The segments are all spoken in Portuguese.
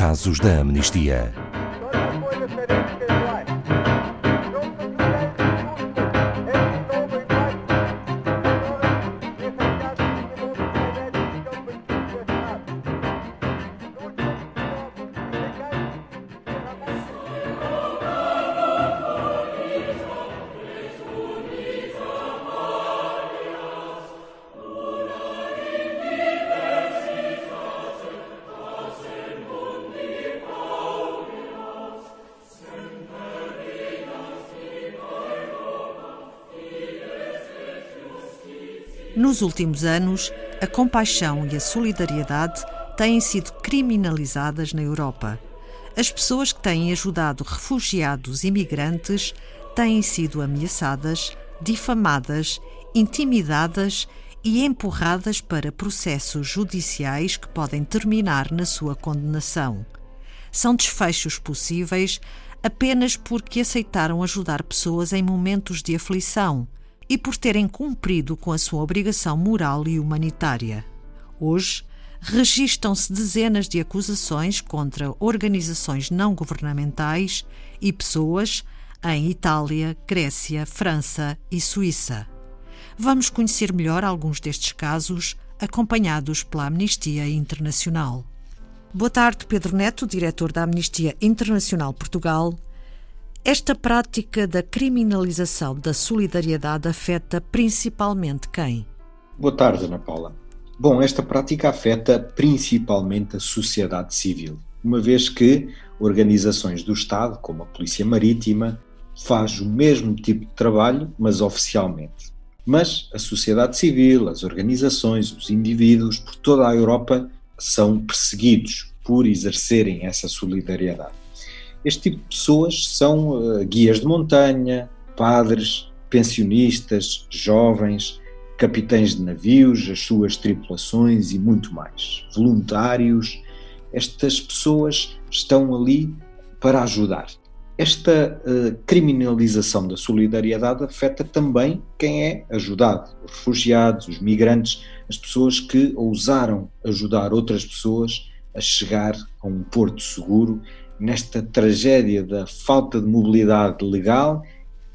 casos da amnistia. Nos últimos anos, a compaixão e a solidariedade têm sido criminalizadas na Europa. As pessoas que têm ajudado refugiados e migrantes têm sido ameaçadas, difamadas, intimidadas e empurradas para processos judiciais que podem terminar na sua condenação. São desfechos possíveis apenas porque aceitaram ajudar pessoas em momentos de aflição e por terem cumprido com a sua obrigação moral e humanitária. Hoje, registam-se dezenas de acusações contra organizações não governamentais e pessoas em Itália, Grécia, França e Suíça. Vamos conhecer melhor alguns destes casos, acompanhados pela Amnistia Internacional. Boa tarde, Pedro Neto, diretor da Amnistia Internacional Portugal. Esta prática da criminalização da solidariedade afeta principalmente quem? Boa tarde, Ana Paula. Bom, esta prática afeta principalmente a sociedade civil, uma vez que organizações do Estado, como a Polícia Marítima, faz o mesmo tipo de trabalho, mas oficialmente. Mas a sociedade civil, as organizações, os indivíduos por toda a Europa são perseguidos por exercerem essa solidariedade. Este tipo de pessoas são uh, guias de montanha, padres, pensionistas, jovens, capitães de navios, as suas tripulações e muito mais. Voluntários. Estas pessoas estão ali para ajudar. Esta uh, criminalização da solidariedade afeta também quem é ajudado, os refugiados, os migrantes, as pessoas que ousaram ajudar outras pessoas a chegar a um porto seguro nesta tragédia da falta de mobilidade legal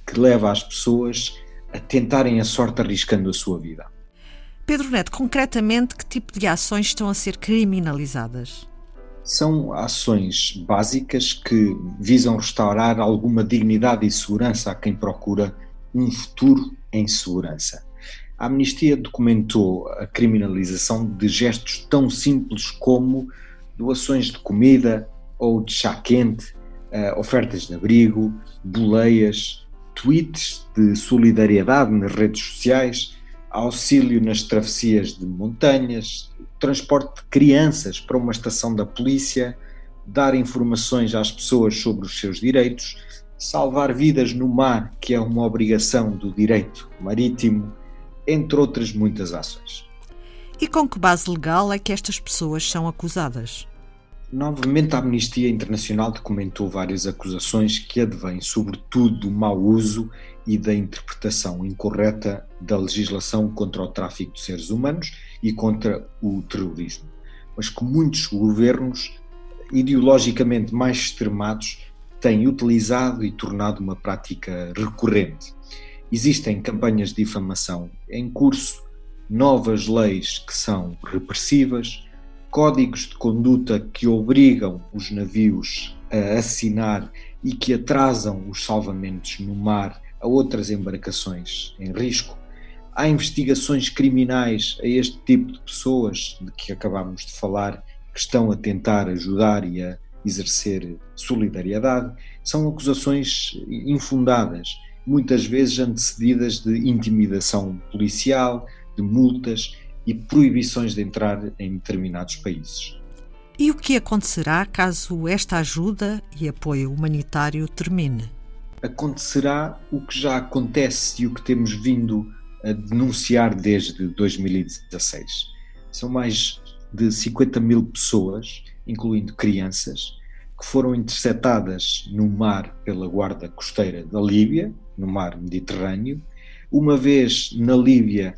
que leva as pessoas a tentarem a sorte arriscando a sua vida. Pedro Neto, concretamente, que tipo de ações estão a ser criminalizadas? São ações básicas que visam restaurar alguma dignidade e segurança a quem procura um futuro em segurança. A Amnistia documentou a criminalização de gestos tão simples como doações de comida, ou de chá quente, uh, ofertas de abrigo, boleias, tweets de solidariedade nas redes sociais, auxílio nas travessias de montanhas, transporte de crianças para uma estação da polícia, dar informações às pessoas sobre os seus direitos, salvar vidas no mar, que é uma obrigação do direito marítimo, entre outras muitas ações. E com que base legal é que estas pessoas são acusadas? Novamente, a Amnistia Internacional documentou várias acusações que advêm, sobretudo, do mau uso e da interpretação incorreta da legislação contra o tráfico de seres humanos e contra o terrorismo, mas que muitos governos, ideologicamente mais extremados, têm utilizado e tornado uma prática recorrente. Existem campanhas de difamação em curso, novas leis que são repressivas códigos de conduta que obrigam os navios a assinar e que atrasam os salvamentos no mar a outras embarcações em risco. Há investigações criminais a este tipo de pessoas de que acabámos de falar, que estão a tentar ajudar e a exercer solidariedade. São acusações infundadas, muitas vezes antecedidas de intimidação policial, de multas e proibições de entrar em determinados países. E o que acontecerá caso esta ajuda e apoio humanitário termine? Acontecerá o que já acontece e o que temos vindo a denunciar desde 2016. São mais de 50 mil pessoas, incluindo crianças, que foram interceptadas no mar pela Guarda Costeira da Líbia, no mar Mediterrâneo. Uma vez na Líbia,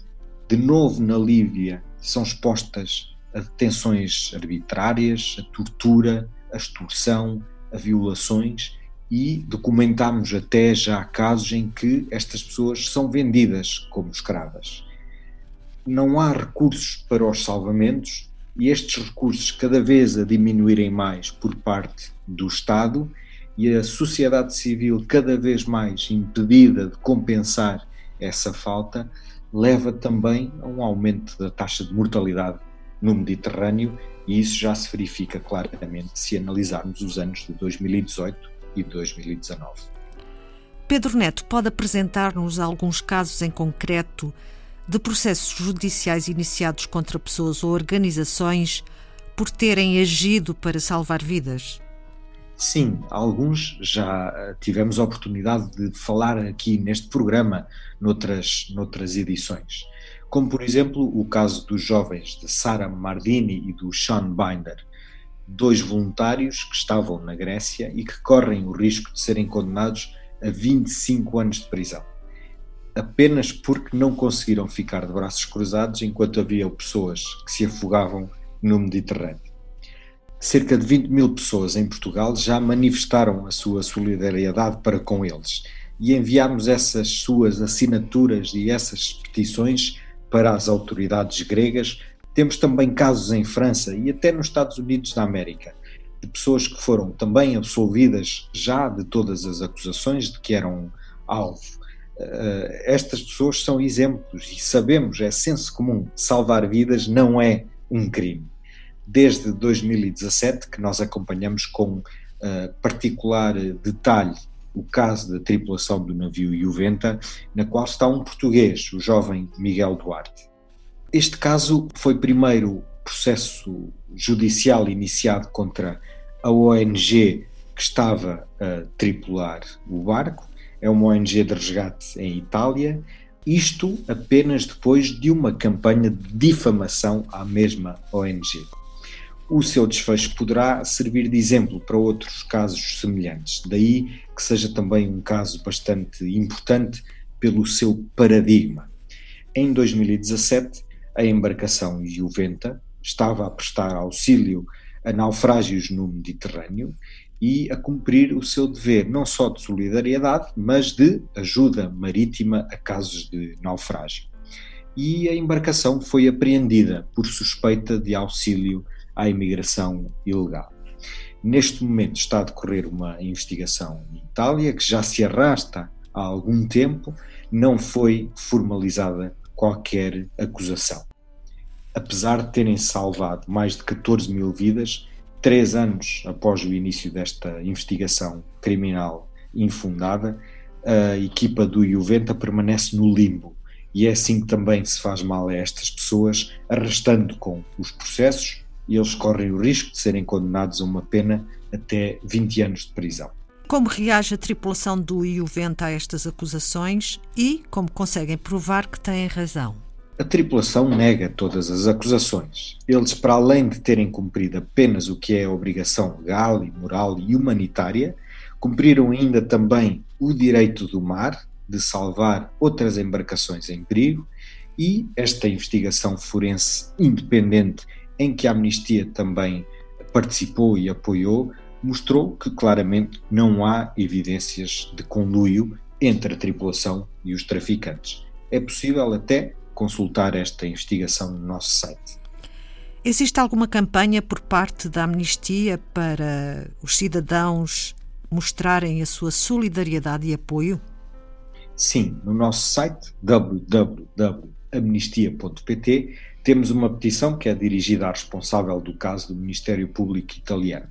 de novo na Líbia, são expostas a detenções arbitrárias, a tortura, a extorsão, a violações e documentamos até já casos em que estas pessoas são vendidas como escravas. Não há recursos para os salvamentos e estes recursos cada vez a diminuírem mais por parte do Estado e a sociedade civil cada vez mais impedida de compensar essa falta, leva também a um aumento da taxa de mortalidade no Mediterrâneo e isso já se verifica claramente se analisarmos os anos de 2018 e 2019. Pedro Neto pode apresentar-nos alguns casos em concreto de processos judiciais iniciados contra pessoas ou organizações por terem agido para salvar vidas? Sim, alguns já eh, tivemos a oportunidade de falar aqui neste programa, noutras, noutras edições. Como, por exemplo, o caso dos jovens de Sara Mardini e do Sean Binder, dois voluntários que estavam na Grécia e que correm o risco de serem condenados a 25 anos de prisão, apenas porque não conseguiram ficar de braços cruzados enquanto havia pessoas que se afogavam no Mediterrâneo. Cerca de 20 mil pessoas em Portugal já manifestaram a sua solidariedade para com eles e enviámos essas suas assinaturas e essas petições para as autoridades gregas temos também casos em França e até nos Estados Unidos da América de pessoas que foram também absolvidas já de todas as acusações de que eram alvo. Uh, estas pessoas são exemplos e sabemos, é senso comum, salvar vidas não é um crime. Desde 2017 que nós acompanhamos com uh, particular detalhe o caso da tripulação do navio Juventa, na qual está um português, o jovem Miguel Duarte. Este caso foi primeiro processo judicial iniciado contra a ONG que estava a tripular o barco, é uma ONG de resgate em Itália, isto apenas depois de uma campanha de difamação à mesma ONG. O seu desfecho poderá servir de exemplo para outros casos semelhantes, daí que seja também um caso bastante importante pelo seu paradigma. Em 2017, a embarcação Juventa estava a prestar auxílio a naufrágios no Mediterrâneo e a cumprir o seu dever não só de solidariedade, mas de ajuda marítima a casos de naufrágio. E a embarcação foi apreendida por suspeita de auxílio à imigração ilegal. Neste momento está a decorrer uma investigação em Itália que já se arrasta há algum tempo, não foi formalizada qualquer acusação. Apesar de terem salvado mais de 14 mil vidas, três anos após o início desta investigação criminal infundada, a equipa do Juventa permanece no limbo e é assim que também se faz mal a estas pessoas, arrastando com os processos e eles correm o risco de serem condenados a uma pena até 20 anos de prisão. Como reage a tripulação do Juventa a estas acusações e como conseguem provar que têm razão? A tripulação nega todas as acusações. Eles, para além de terem cumprido apenas o que é a obrigação legal e moral e humanitária, cumpriram ainda também o direito do mar de salvar outras embarcações em perigo e esta investigação forense independente em que a Amnistia também participou e apoiou mostrou que claramente não há evidências de conluio entre a tripulação e os traficantes. É possível até consultar esta investigação no nosso site. Existe alguma campanha por parte da Amnistia para os cidadãos mostrarem a sua solidariedade e apoio? Sim, no nosso site www.amnistia.pt temos uma petição que é dirigida à responsável do caso do Ministério Público Italiano.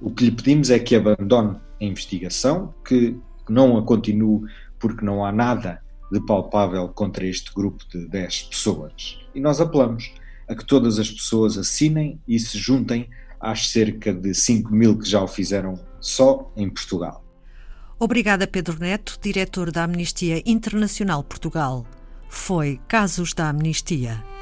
O que lhe pedimos é que abandone a investigação, que não a continue porque não há nada de palpável contra este grupo de 10 pessoas. E nós apelamos a que todas as pessoas assinem e se juntem às cerca de 5 mil que já o fizeram só em Portugal. Obrigada, Pedro Neto, diretor da Amnistia Internacional Portugal. Foi Casos da Amnistia.